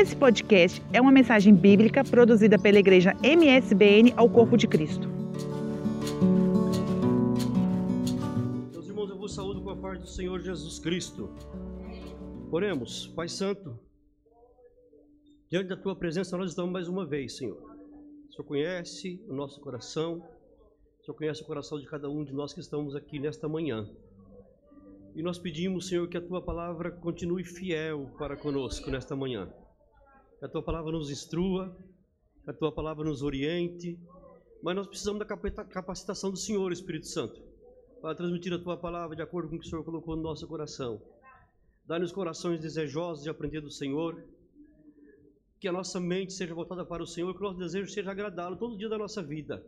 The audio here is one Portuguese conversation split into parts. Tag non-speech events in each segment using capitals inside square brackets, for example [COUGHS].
Esse podcast é uma mensagem bíblica produzida pela igreja MSBN ao Corpo de Cristo. Meus irmãos, eu vos saúdo com a paz do Senhor Jesus Cristo. Oremos, Pai Santo, diante da tua presença nós estamos mais uma vez, Senhor. O Senhor conhece o nosso coração, o Senhor conhece o coração de cada um de nós que estamos aqui nesta manhã. E nós pedimos, Senhor, que a tua palavra continue fiel para conosco nesta manhã que a tua palavra nos instrua, que a tua palavra nos oriente, mas nós precisamos da capacitação do Senhor, Espírito Santo, para transmitir a tua palavra de acordo com o que o Senhor colocou no nosso coração. Dá-nos corações desejosos de aprender do Senhor, que a nossa mente seja voltada para o Senhor, que o nosso desejo seja agradá-lo todo dia da nossa vida.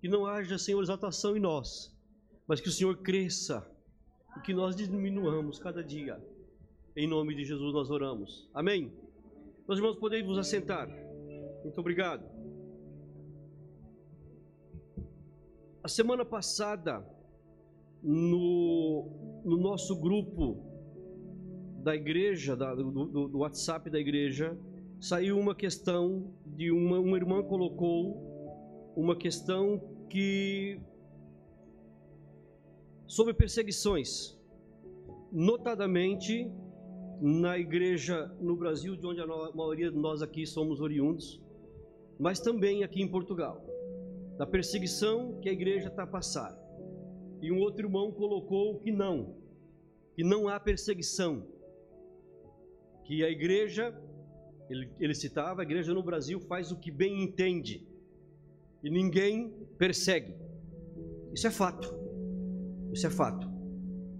Que não haja, Senhor, exaltação em nós, mas que o Senhor cresça e que nós diminuamos cada dia. Em nome de Jesus nós oramos. Amém. Meus irmãos, podem vos assentar. Muito obrigado. A semana passada, no, no nosso grupo da igreja, da, do, do, WhatsApp da igreja, saiu uma questão de uma, uma irmã colocou uma questão que sobre perseguições, notadamente na igreja no Brasil, de onde a maioria de nós aqui somos oriundos, mas também aqui em Portugal, da perseguição que a igreja está passar. E um outro irmão colocou que não, que não há perseguição, que a igreja, ele, ele citava, a igreja no Brasil faz o que bem entende e ninguém persegue. Isso é fato. Isso é fato.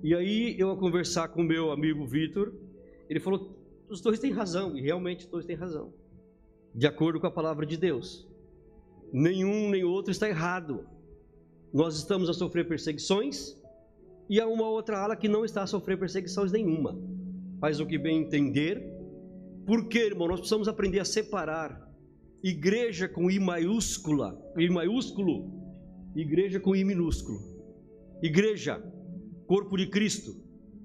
E aí eu a conversar com meu amigo Vitor, ele falou: os dois têm razão, e realmente os dois têm razão, de acordo com a palavra de Deus. Nenhum nem outro está errado. Nós estamos a sofrer perseguições e há uma outra ala que não está a sofrer perseguições nenhuma. Faz o que bem entender. Porque, irmão, nós precisamos aprender a separar igreja com I maiúscula, I maiúsculo, igreja com I minúsculo. Igreja, corpo de Cristo,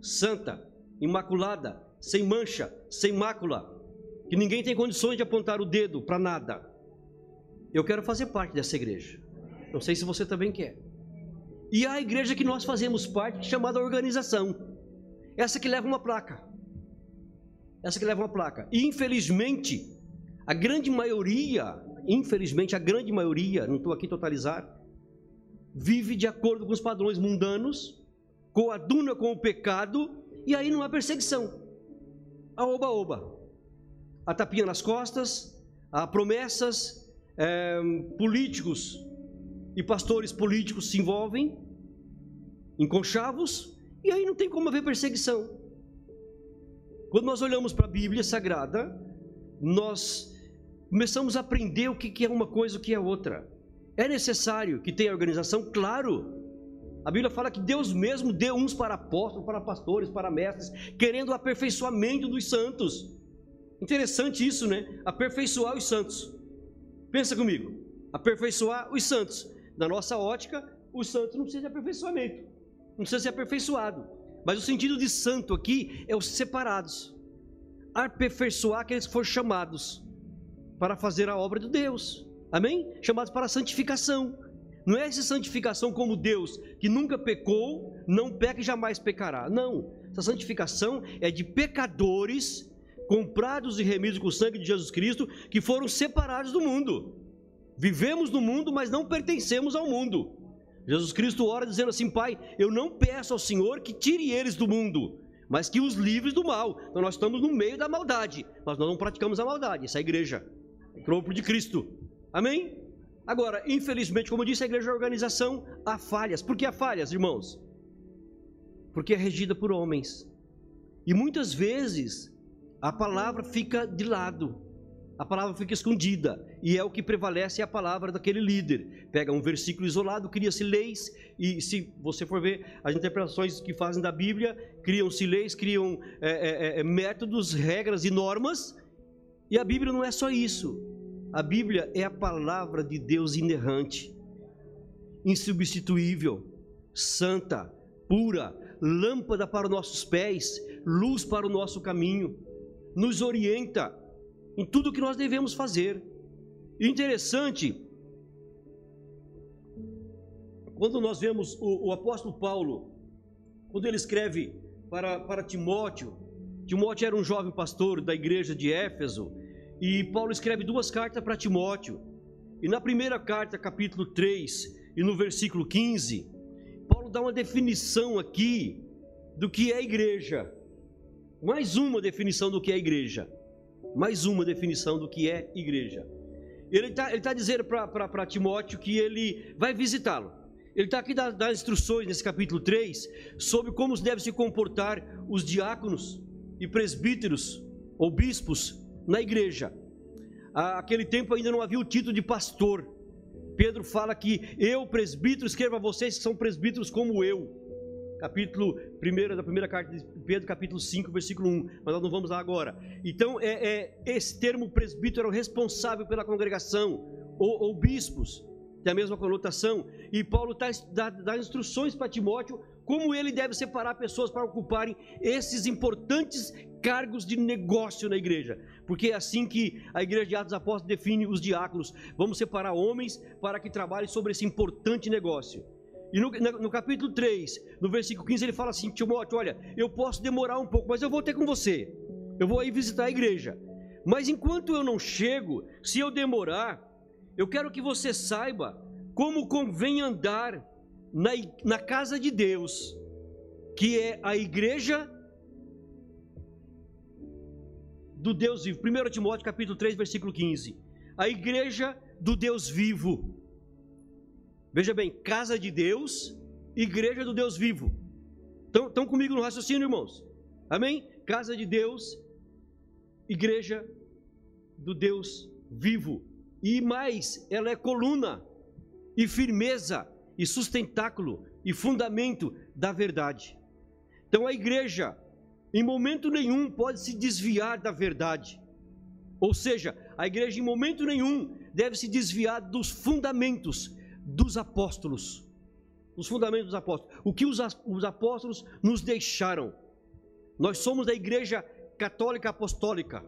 santa, imaculada, sem mancha, sem mácula, que ninguém tem condições de apontar o dedo para nada. Eu quero fazer parte dessa igreja. Não sei se você também quer. E há a igreja que nós fazemos parte, chamada organização. Essa que leva uma placa. Essa que leva uma placa. E infelizmente, a grande maioria, infelizmente a grande maioria, não estou aqui totalizar, vive de acordo com os padrões mundanos, coaduna com o pecado, e aí não há perseguição a oba-oba. A tapinha nas costas, a promessas, é, políticos e pastores políticos se envolvem em conchavos, e aí não tem como haver perseguição. Quando nós olhamos para a Bíblia Sagrada, nós começamos a aprender o que é uma coisa e o que é outra. É necessário que tenha organização? Claro. A Bíblia fala que Deus mesmo deu uns para apóstolos, para pastores, para mestres, querendo o aperfeiçoamento dos santos. Interessante isso, né? Aperfeiçoar os santos. Pensa comigo. Aperfeiçoar os santos. Na nossa ótica, os santos não precisam de aperfeiçoamento. Não precisa ser aperfeiçoado. Mas o sentido de santo aqui é os separados. Aperfeiçoar aqueles que foram chamados para fazer a obra de Deus. Amém? Chamados para a santificação. Não é essa santificação como Deus, que nunca pecou, não peca e jamais pecará. Não. Essa santificação é de pecadores comprados e remidos com o sangue de Jesus Cristo, que foram separados do mundo. Vivemos no mundo, mas não pertencemos ao mundo. Jesus Cristo ora dizendo assim: Pai, eu não peço ao Senhor que tire eles do mundo, mas que os livres do mal. Então nós estamos no meio da maldade, mas nós não praticamos a maldade. Essa é a igreja, é o corpo de Cristo. Amém? Agora, infelizmente, como disse a igreja, a organização há falhas. Por que há falhas, irmãos? Porque é regida por homens. E muitas vezes a palavra fica de lado. A palavra fica escondida e é o que prevalece é a palavra daquele líder. Pega um versículo isolado, cria-se leis e se você for ver as interpretações que fazem da Bíblia, criam-se leis, criam é, é, é, métodos, regras e normas. E a Bíblia não é só isso. A Bíblia é a palavra de Deus inerrante, insubstituível, santa, pura, lâmpada para os nossos pés, luz para o nosso caminho. nos orienta em tudo que nós devemos fazer. Interessante, quando nós vemos o, o apóstolo Paulo, quando ele escreve para, para Timóteo, Timóteo era um jovem pastor da igreja de Éfeso, e Paulo escreve duas cartas para Timóteo. E na primeira carta, capítulo 3, e no versículo 15, Paulo dá uma definição aqui do que é igreja. Mais uma definição do que é igreja. Mais uma definição do que é igreja. Ele está tá dizendo para Timóteo que ele vai visitá-lo. Ele está aqui das instruções nesse capítulo 3 sobre como devem se comportar os diáconos e presbíteros ou bispos na igreja. Aquele tempo ainda não havia o título de pastor. Pedro fala que eu, presbítero, escrevo a vocês que são presbíteros como eu. Capítulo 1 da primeira carta de Pedro, capítulo 5, versículo 1. Mas nós não vamos lá agora. Então, é, é esse termo presbítero era o responsável pela congregação, ou, ou bispos, tem a mesma conotação. E Paulo tá, dá, dá instruções para Timóteo como ele deve separar pessoas para ocuparem esses importantes cargos de negócio na igreja. Porque é assim que a igreja de Atos Apóstolos define os diáconos. Vamos separar homens para que trabalhem sobre esse importante negócio. E no, no, capítulo 3, no versículo 15, ele fala assim: Timóteo, olha, eu posso demorar um pouco, mas eu vou ter com você. Eu vou aí visitar a igreja. Mas enquanto eu não chego, se eu demorar, eu quero que você saiba como convém andar na, na casa de Deus, que é a igreja do Deus vivo. 1 Timóteo capítulo 3, versículo 15. A igreja do Deus vivo. Veja bem, casa de Deus, igreja do Deus vivo. Estão comigo no raciocínio, irmãos? Amém? Casa de Deus, igreja do Deus vivo. E mais, ela é coluna e firmeza e sustentáculo e fundamento da verdade. Então a igreja, em momento nenhum, pode se desviar da verdade. Ou seja, a igreja, em momento nenhum, deve se desviar dos fundamentos dos apóstolos. Os fundamentos dos apóstolos. O que os, os apóstolos nos deixaram. Nós somos da igreja católica apostólica.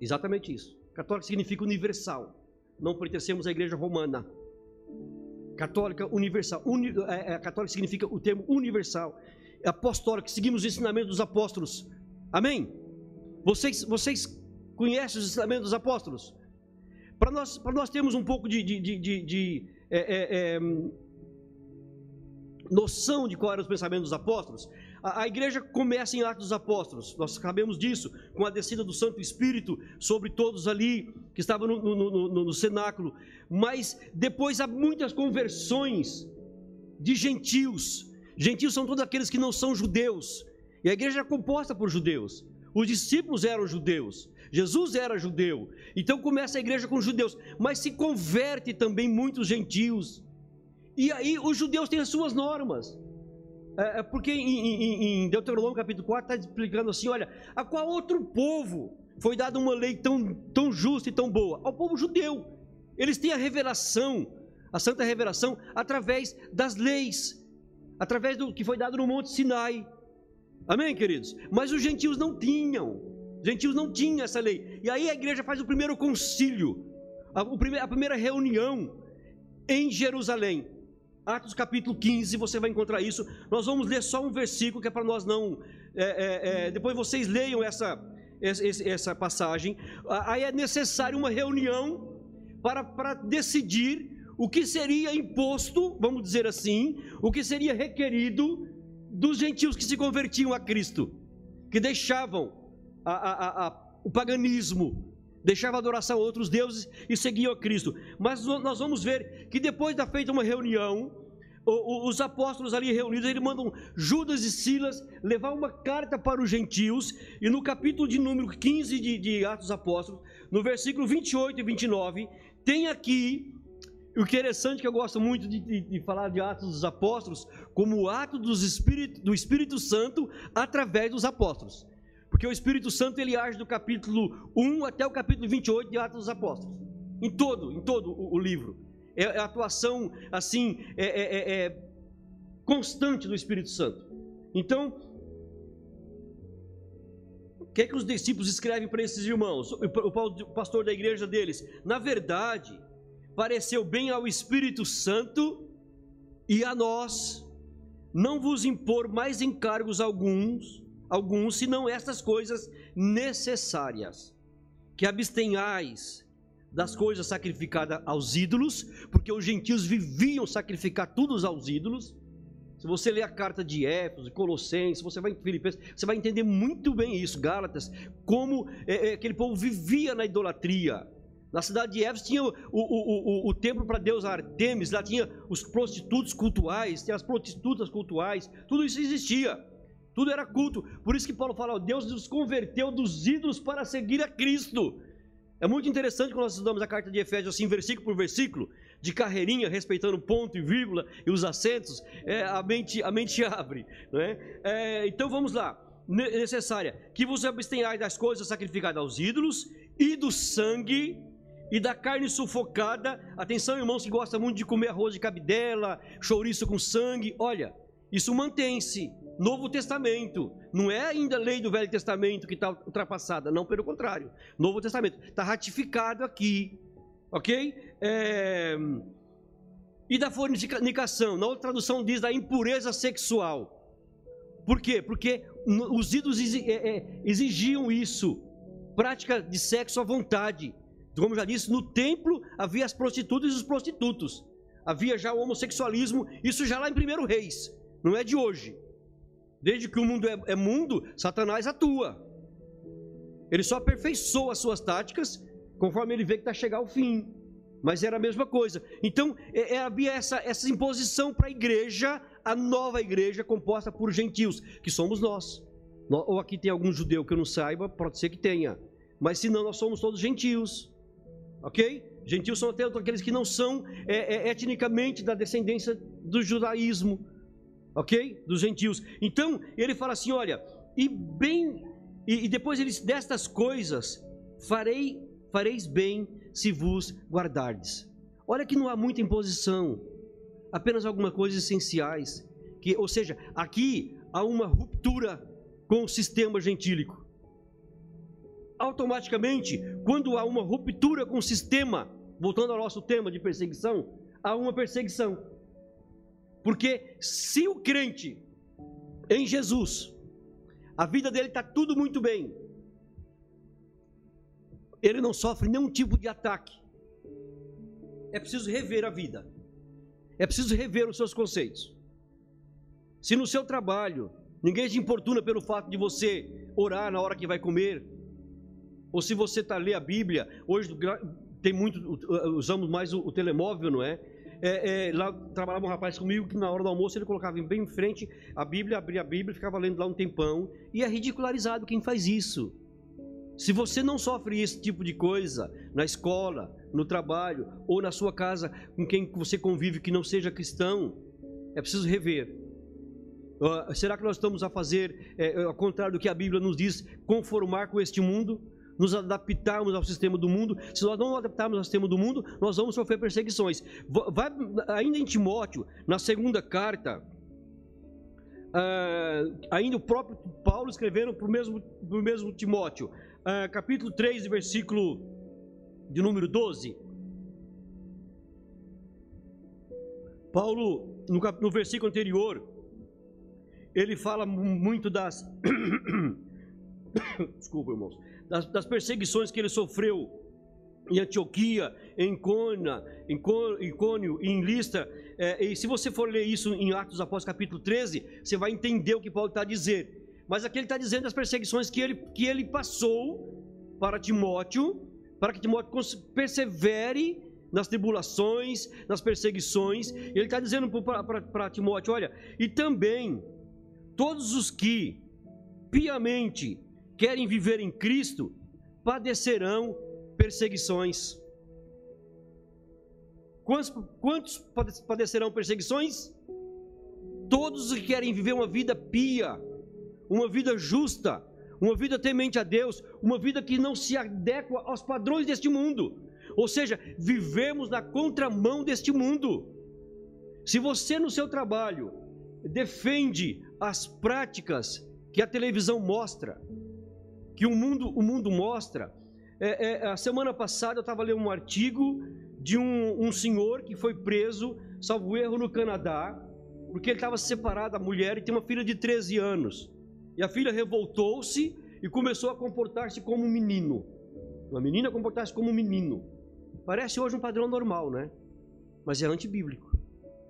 Exatamente isso. Católica significa universal. Não pertencemos à igreja romana católica universal. Uni, é, é, católica significa o termo universal. É apostólica, seguimos o ensinamento dos apóstolos. Amém? Vocês, vocês conhecem os ensinamentos dos apóstolos? Para nós, nós termos um pouco de, de, de, de, de é, é, é noção de qual eram os pensamentos dos apóstolos, a, a, igreja começa em Atos dos Apóstolos, nós sabemos disso, com a descida do Santo Espírito sobre todos ali que estavam no, no, no, no cenáculo, mas depois há muitas conversões de gentios. Gentios são todos aqueles que não são judeus, e a igreja é composta por judeus. Os discípulos eram judeus, Jesus era judeu, então começa a igreja com judeus, mas se converte também muitos gentios. E aí os judeus têm as suas normas. É, é porque em, em, em, Deuteronômio capítulo 4 está explicando assim: olha, a qual outro povo foi dada uma lei tão, tão justa e tão boa? Ao povo judeu. Eles têm a revelação, a santa revelação, através das leis, através do que foi dado no Monte Sinai. Amém, queridos? Mas os gentios não tinham. Os gentios não tinham essa lei. E aí a igreja faz o primeiro concílio, a, a primeira reunião em Jerusalém. Atos capítulo 15, você vai encontrar isso. Nós vamos ler só um versículo que é para nós não. É, é, é, depois vocês leiam essa, essa, essa passagem. Aí é necessário uma reunião para, para decidir o que seria imposto, vamos dizer assim, o que seria requerido dos gentios que se convertiam a Cristo, que deixavam a, a, a, o paganismo, deixava a adoração a outros deuses e seguiam a Cristo. Mas nós vamos ver que depois da feita uma reunião, os apóstolos ali reunidos, eles mandam Judas e Silas levar uma carta para os gentios, e no capítulo de número 15 de, de Atos Apóstolos, no versículo 28 e 29, tem aqui o interessante que eu gosto muito de, de, de, falar de Atos dos Apóstolos, como o ato dos Espírito, do Espírito Santo através dos apóstolos. Porque o Espírito Santo ele age do capítulo 1 até o capítulo 28 de Atos dos Apóstolos. Em todo, em todo o, o livro. É, é, atuação, assim, é, é, é, é constante do Espírito Santo. Então, O que é que os discípulos escrevem para esses irmãos? O pastor da igreja deles. Na verdade, pareceu bem ao Espírito Santo e a nós não vos impor mais encargos alguns, alguns, senão estas coisas necessárias, que abstenhais das coisas sacrificadas aos ídolos, porque os gentios viviam sacrificar tudo aos ídolos. Se você ler a carta de Éfeso, Colossenses, você vai em Filipenses, você vai entender muito bem isso, Gálatas, como é, é, aquele povo vivia na idolatria. Na cidade de Éfeso tinha o, o, o, o templo para Deus Artemis, lá tinha os prostitutos cultuais, tinha as prostitutas cultuais, tudo isso existia. Tudo era culto. Por isso que Paulo fala: Deus nos converteu dos ídolos para seguir a Cristo. É muito interessante quando nós estudamos a carta de Efésios assim, versículo por versículo, de carreirinha, respeitando ponto e vírgula e os acentos, é, a, mente, a mente [LAUGHS] abre. Não é? é então vamos lá. Necessária que vos abstenhais das coisas sacrificadas aos ídolos e do sangue e da carne sufocada. Atenção, irmãos que gostam muito de comer arroz de cabidela, chouriço com sangue. Olha, isso mantém-se. Novo Testamento. Não é ainda a lei do Velho Testamento que está ultrapassada. Não, pelo contrário. Novo Testamento. Está ratificado aqui. Ok? É... E da fornicação. Na outra tradução diz da impureza sexual. Por quê? Porque os ídolos é, é, exigiam isso. Prática de sexo à vontade como já disse, no templo havia as prostitutas e os prostitutos. Havia já o homossexualismo, isso já lá em primeiro Reis, não é de hoje. Desde que o mundo é, é mundo, Satanás atua. Ele só aperfeiçoa as suas táticas conforme ele vê que está chegando ao fim. Mas era a mesma coisa. Então, é, é, havia essa, essa imposição para a igreja, a nova igreja composta por gentios, que somos nós. Ou aqui tem algum judeu que eu não saiba, pode ser que tenha. Mas se não, nós somos todos gentios ok? Gentios são até aqueles que não são é, é, etnicamente da descendência do judaísmo, ok? Dos gentios. Então ele fala assim: olha, e bem, e, e depois eles destas coisas farei, fareis bem se vos guardardes. Olha que não há muita imposição, apenas algumas coisas essenciais. Que, ou seja, aqui há uma ruptura com o sistema gentílico automaticamente, quando há uma ruptura com o sistema, voltando ao nosso tema de perseguição, há uma perseguição. Porque se o crente em Jesus, a vida dele está tudo muito bem, ele não sofre nenhum tipo de ataque. É preciso rever a vida. É preciso rever os seus conceitos. Se no seu trabalho ninguém te importuna pelo fato de você orar na hora que vai comer, ou se você está ler a Bíblia, hoje tem muito, usamos mais o, o telemóvel, não é? É, é, lá trabalhava um rapaz comigo que na hora do almoço ele colocava bem em frente a Bíblia, abria a Bíblia, ficava lendo lá um tempão, e é ridicularizado quem faz isso. Se você não sofre esse tipo de coisa na escola, no trabalho ou na sua casa com quem você convive que não seja cristão, é preciso rever. Uh, será que nós estamos a fazer, é, ao contrário do que a Bíblia nos diz, conformar com este mundo? Nos adaptarmos ao sistema do mundo. Se nós não nos adaptarmos ao sistema do mundo, nós vamos sofrer perseguições. Vai, ainda em Timóteo, na segunda carta, uh, ainda o próprio Paulo escrevendo para o mesmo, mesmo Timóteo, uh, capítulo 3, versículo de número 12. Paulo, no, no versículo anterior, ele fala muito das. [COUGHS] Desculpa, irmãos das, das perseguições que ele sofreu em Antioquia, em Cona, em Cônio, em Lista. É, e se você for ler isso em Atos Apóstolos capítulo 13, você vai entender o que Paulo está dizendo. Mas aqui ele está dizendo das perseguições que ele, que ele passou para Timóteo, para que Timóteo persevere nas tribulações, nas perseguições. Ele está dizendo para Timóteo: olha, e também todos os que piamente querem viver em Cristo padecerão perseguições. Quantos, quantos padecerão perseguições? Todos que querem viver uma vida pia, uma vida justa, uma vida temente a Deus, uma vida que não se adequa aos padrões deste mundo. Ou seja, vivemos na contramão deste mundo. Se você no seu trabalho defende as práticas que a televisão mostra, que o mundo, o mundo mostra. É, é, a semana passada eu estava lendo um artigo de um, um senhor que foi preso, salvo erro, no Canadá, porque ele estava separado da mulher e tem uma filha de 13 anos. E a filha revoltou-se e começou a comportar-se como um menino. Uma menina comportar-se como um menino. Parece hoje um padrão normal, né? Mas é antibíblico.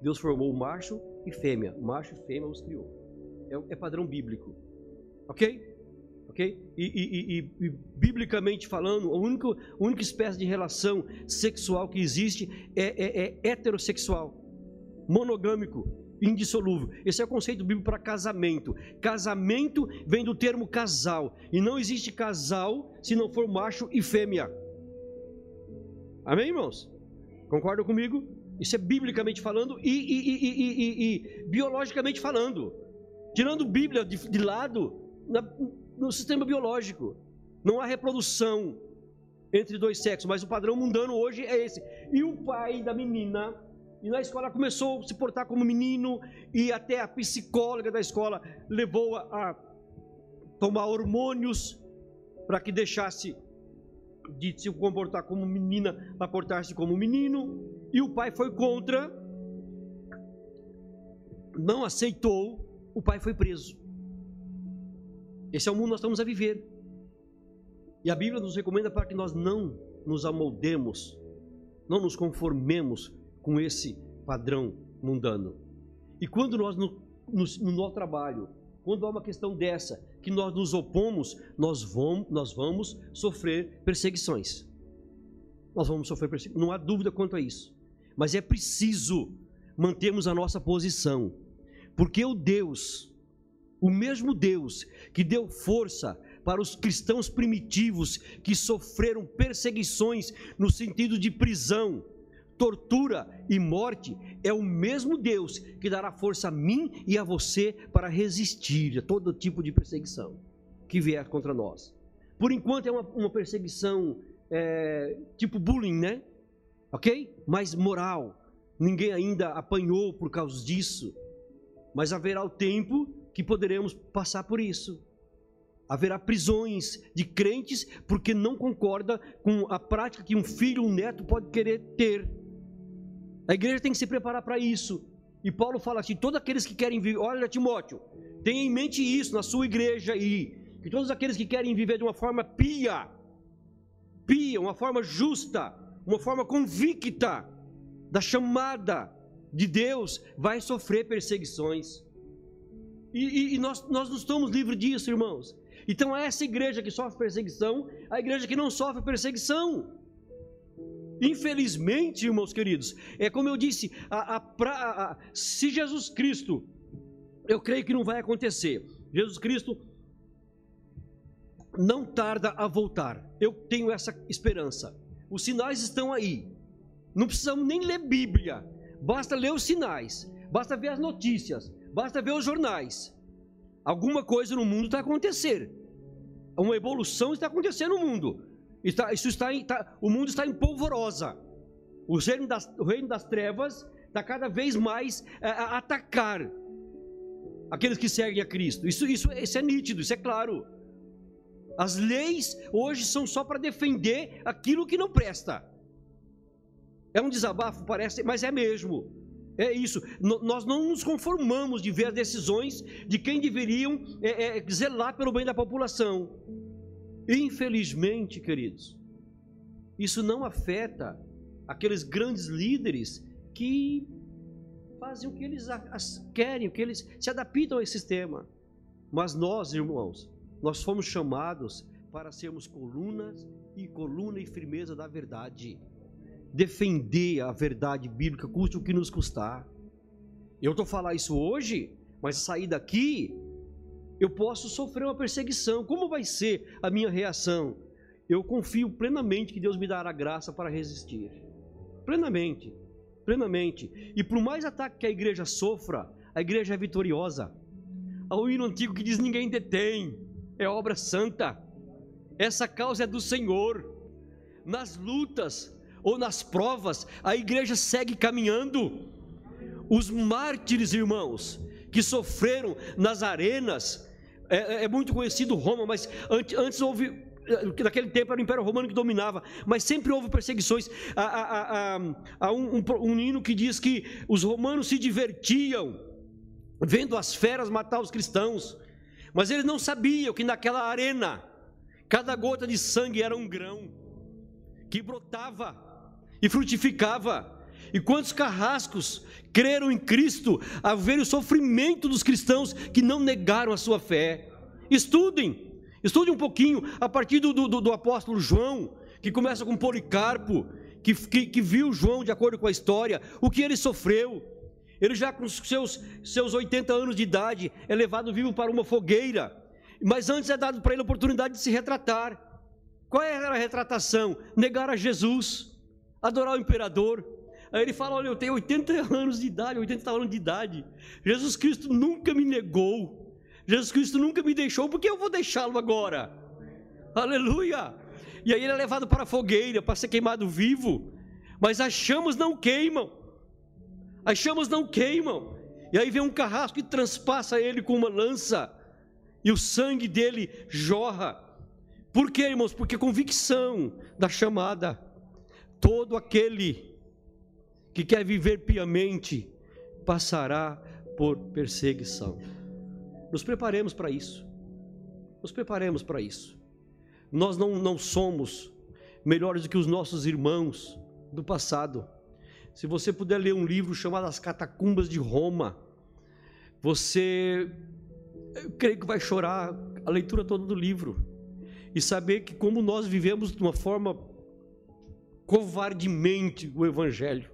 Deus formou macho e fêmea. Macho e fêmea os criou. É, é padrão bíblico. Ok? Ok? E, e, e, e, biblicamente falando, a única, a única espécie de relação sexual que existe é, é, é heterossexual, monogâmico, indissolúvel. Esse é o conceito bíblico para casamento. Casamento vem do termo casal. E não existe casal se não for macho e fêmea. Amém, irmãos? Concordam comigo? Isso é biblicamente falando e, e, e biologicamente falando. Tirando Bíblia de, de lado, no sistema biológico. Não há reprodução entre dois sexos, mas o padrão mundano hoje é esse. E o pai da menina e na escola começou a se portar como menino, e até a psicóloga da escola levou a, a tomar hormônios para que deixasse de se comportar como menina para portar-se como menino. E o pai foi contra, não aceitou, o pai foi preso. Esse é o mundo que nós estamos a viver. E a Bíblia nos recomenda para que nós não nos amoldemos, não nos conformemos com esse padrão mundano. E quando nós, no, no, no nosso trabalho, quando há uma questão dessa, que nós nos opomos, nós vamos, nós vamos sofrer perseguições. Nós vamos sofrer perseguições, não há dúvida quanto a isso. Mas é preciso mantermos a nossa posição, porque o Deus, o mesmo Deus que deu força para os cristãos primitivos que sofreram perseguições no sentido de prisão, tortura e morte, é o mesmo Deus que dará força a mim e a você para resistir a todo tipo de perseguição que vier contra nós. Por enquanto é uma, uma perseguição é, tipo bullying, né? Ok? Mas moral. Ninguém ainda apanhou por causa disso. Mas haverá o tempo que poderemos passar por isso. Haverá prisões de crentes porque não concorda com a prática que um filho, um neto pode querer ter a igreja tem que se preparar para isso. E Paulo fala assim: todos aqueles que querem viver, olha Timóteo, tenha em mente isso na sua igreja e que todos aqueles que querem viver de uma forma pia, pia, uma forma justa, uma forma convicta da chamada de Deus, vai sofrer perseguições. E, e, e nós, nós não estamos livres disso, irmãos. Então, essa igreja que sofre perseguição, a igreja que não sofre perseguição. Infelizmente, irmãos queridos, é como eu disse, a, a, a, se Jesus Cristo, eu creio que não vai acontecer. Jesus Cristo não tarda a voltar. Eu tenho essa esperança. Os sinais estão aí. Não precisamos nem ler Bíblia. Basta ler os sinais. Basta ver as notícias. Basta ver os jornais. Alguma coisa no mundo está acontecendo. Uma evolução está acontecendo no mundo. Está, isso está, está, o mundo está em polvorosa. O reino das, o reino das trevas está cada vez mais a, a atacar aqueles que seguem a Cristo. Isso, isso, isso é nítido, isso é claro. As leis hoje são só para defender aquilo que não presta. É um desabafo, parece, mas é mesmo. É isso. N nós não nos conformamos de ver as decisões de quem deveriam é, é, zelar pelo bem da população. Infelizmente, queridos, isso não afeta aqueles grandes líderes que fazem o que eles querem, o que eles se adaptam a esse sistema. Mas nós, irmãos, nós fomos chamados para sermos colunas e coluna e firmeza da verdade. Defender a verdade bíblica, custe o que nos custar. Eu estou falando isso hoje, mas sair daqui eu posso sofrer uma perseguição. Como vai ser a minha reação? Eu confio plenamente que Deus me dará graça para resistir. Plenamente, plenamente. E por mais ataque que a igreja sofra, a igreja é vitoriosa. Há um hino antigo que diz: ninguém detém, é obra santa. Essa causa é do Senhor. Nas lutas ou nas provas, a igreja segue caminhando. Os mártires, irmãos, que sofreram nas arenas, É, é muito conhecido Roma, mas antes, antes houve naquele tempo era o Império Romano que dominava, mas sempre houve perseguições. Há, há, há, há um, um, um hino que diz que os romanos se divertiam vendo as feras matar os cristãos, mas eles não sabiam que naquela arena, cada gota de sangue era um grão que brotava e frutificava. E quantos carrascos creram em Cristo a ver o sofrimento dos cristãos que não negaram a sua fé? Estudem, Estude um pouquinho a partir do, do, do apóstolo João, que começa com Policarpo, que, que, que, viu João de acordo com a história, o que ele sofreu. Ele já com seus, seus 80 anos de idade é levado vivo para uma fogueira, mas antes é dado para ele a oportunidade de se retratar. Qual era a retratação? Negar a Jesus, adorar o imperador. Aí ele fala: Olha, eu tenho 80 [LAUGHS] anos de idade, 80 anos de idade. Jesus Cristo nunca me negou. Jesus Cristo nunca me deixou, por que eu vou deixá-lo agora? Aleluia! E aí ele é levado para a fogueira para ser queimado vivo, mas as chamas não queimam, as chamas não queimam, e aí vem um carrasco que transpassa ele com uma lança, e o sangue dele jorra. Por quê, irmãos? Porque convicção da chamada, todo aquele que quer viver piamente passará por perseguição. Nos preparemos para isso. Nos preparemos para isso. Nós não, não somos melhores do que os nossos irmãos do passado. Se você puder ler um livro chamado As Catacumbas de Roma, você, eu creio que vai chorar a leitura toda do livro e saber que como nós vivemos de uma forma covardemente o Evangelho.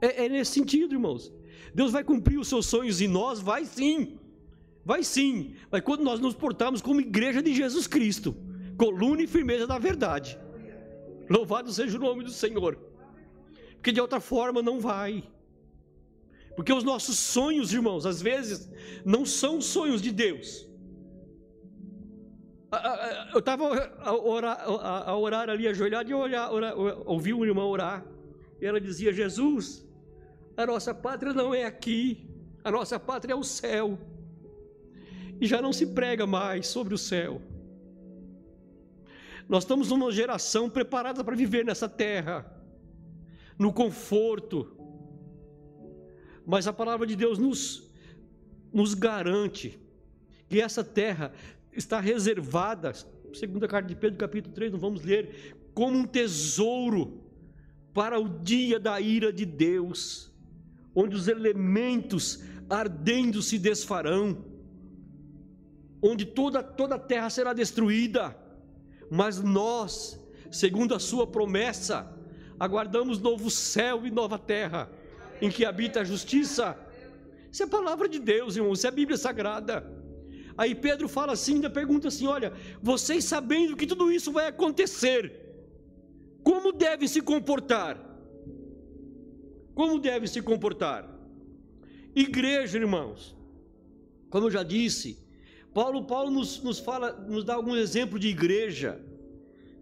É, é nesse sentido, irmãos. Deus vai cumprir os seus sonhos em nós? Vai sim. Vai sim. Mas quando nós nos portarmos como igreja de Jesus Cristo, coluna e firmeza da verdade. Louvado seja o nome do Senhor. Porque de outra forma não vai. Porque os nossos sonhos, irmãos, às vezes não são sonhos de Deus. Eu estava a orar, a orar ali, ajoelhado, e olhar, ouvi um irmão orar. E ela dizia: Jesus, a nossa pátria não é aqui, a nossa pátria é o céu. E já não se prega mais sobre o céu. Nós estamos numa geração preparada para viver nessa terra, no conforto. Mas a palavra de Deus nos, nos garante que essa terra está reservada, segunda carta de Pedro, capítulo 3, não vamos ler, como um tesouro para o dia da ira de Deus onde os elementos ardendo se desfarão, onde toda, toda a terra será destruída, mas nós, segundo a Sua promessa, aguardamos novo céu e nova terra, em que habita a justiça. Isso é a palavra de Deus, irmão, isso é a Bíblia Sagrada. Aí Pedro fala assim, ainda pergunta assim: olha, vocês sabendo que tudo isso vai acontecer, como devem se comportar? Como deve se comportar? Igreja, irmãos, como eu já disse, Paulo, Paulo nos, nos fala, nos dá algum exemplo de igreja,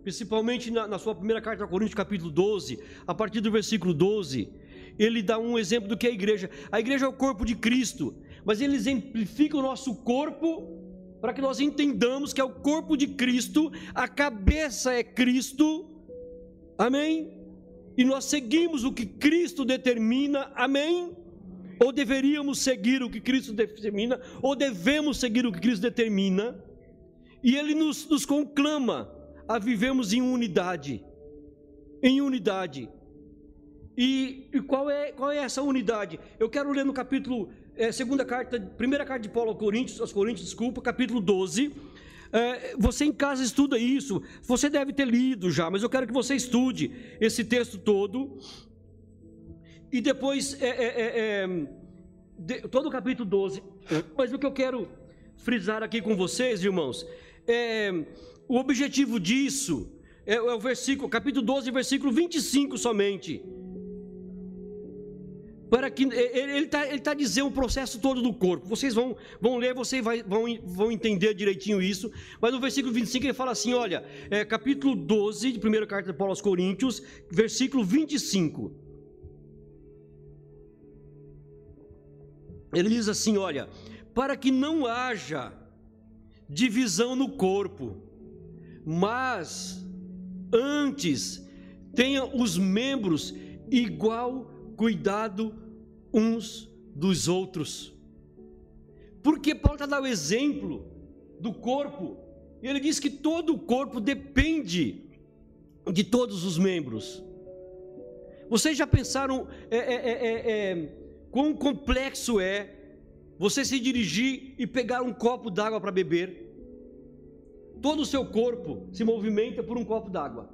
principalmente na, na sua primeira carta a Coríntios, capítulo 12, a partir do versículo 12, ele dá um exemplo do que é a igreja. A igreja é o corpo de Cristo, mas ele exemplifica o nosso corpo para que nós entendamos que é o corpo de Cristo, a cabeça é Cristo, amém? e nós seguimos o que Cristo determina, amém? Ou deveríamos seguir o que Cristo determina, ou devemos seguir o que Cristo determina, e Ele nos, nos conclama a vivermos em unidade, em unidade. E, e, qual, é, qual é essa unidade? Eu quero ler no capítulo, é, segunda carta, primeira carta de Paulo aos Coríntios, aos Coríntios, desculpa, capítulo 12, é, você em casa estuda isso, você deve ter lido já, mas eu quero que você estude esse texto todo. E depois, é, é, é, é de, todo o capítulo 12. Mas o que eu quero frisar aqui com vocês, irmãos, é o objetivo disso é, é o versículo, capítulo 12, versículo 25 somente para que ele está ele tá dizendo o processo todo do corpo. Vocês vão, vão ler, vocês vai, vão, vão entender direitinho isso. Mas no versículo 25 ele fala assim: olha, é, capítulo 12 de 1 carta de Paulo aos Coríntios, versículo 25. Ele diz assim: olha, para que não haja divisão no corpo, mas antes tenha os membros igual cuidado uns dos outros. Porque Paulo está dando o exemplo do corpo, e ele diz que todo o corpo depende de todos os membros. Vocês já pensaram é, é, é, é, é quão complexo é você se dirigir e pegar um copo d'água para beber? Todo o seu corpo se movimenta por um copo d'água.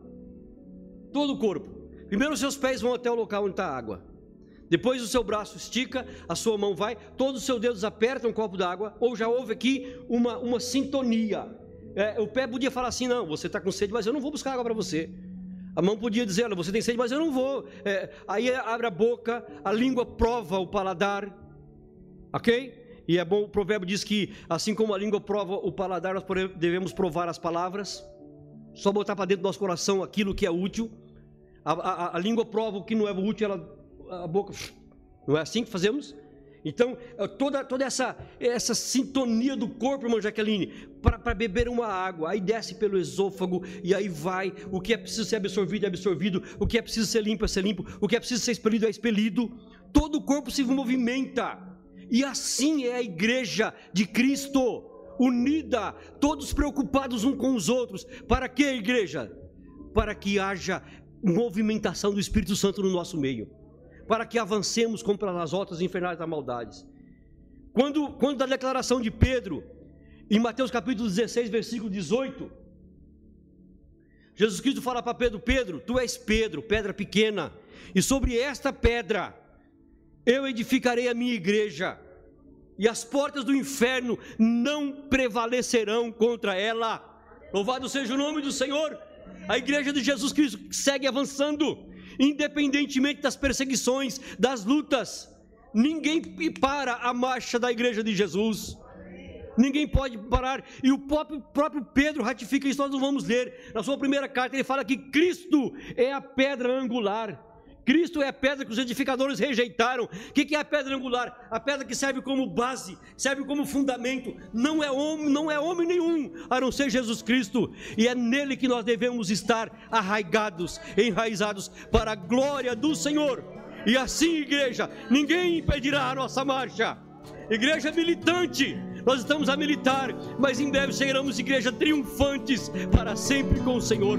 Todo o corpo. Primeiro os seus pés vão até o local onde está a água. Depois o seu braço estica, a sua mão vai, todos os seus dedos apertam um copo d'água, ou já houve aqui uma, uma sintonia. É, o pé podia falar assim: não, você está com sede, mas eu não vou buscar água para você. A mão podia dizer: você tem sede, mas eu não vou. É, aí abre a boca, a língua prova o paladar, ok? E é bom, o provérbio diz que assim como a língua prova o paladar, nós devemos provar as palavras. Só botar para dentro do nosso coração aquilo que é útil. A, a, a língua prova o que não é útil, ela a boca. Não é assim que fazemos? Então, é toda, toda essa, essa sintonia do corpo, irmã Jaqueline, para beber uma água, aí desce pelo esôfago e aí vai. O que é preciso ser absorvido é absorvido, o que é preciso ser limpo é ser limpo, o que é preciso ser expelido é expelido. Todo o corpo se movimenta, e assim é a igreja de Cristo, unida, todos preocupados uns com os outros. Para que, igreja? Para que haja movimentação do Espírito Santo no nosso meio para que avancemos contra as rotas infernais da maldade. Quando, quando da declaração de Pedro, em Mateus capítulo 16, versículo 18, Jesus Cristo fala para Pedro: Pedro, tu és Pedro, pedra pequena, e sobre esta pedra eu edificarei a minha igreja, e as portas do inferno não prevalecerão contra ela. Louvado seja o nome do Senhor. A igreja de Jesus Cristo segue avançando independentemente das perseguições, das lutas. Ninguém para a marcha da igreja de Jesus. Ninguém pode parar. E o próprio, próprio Pedro ratifica isso, nós não vamos ler. Na sua primeira carta, ele fala que Cristo é a pedra angular. Cristo é a pedra que os edificadores rejeitaram. O que é a pedra angular? A pedra que serve como base, serve como fundamento. Não é homem, não é homem nenhum, a não ser Jesus Cristo. E é nele que nós devemos estar arraigados, enraizados para a glória do Senhor. E assim, igreja, ninguém impedirá a nossa marcha. Igreja militante, nós estamos a militar, mas em breve seremos igreja triunfantes para sempre com o Senhor.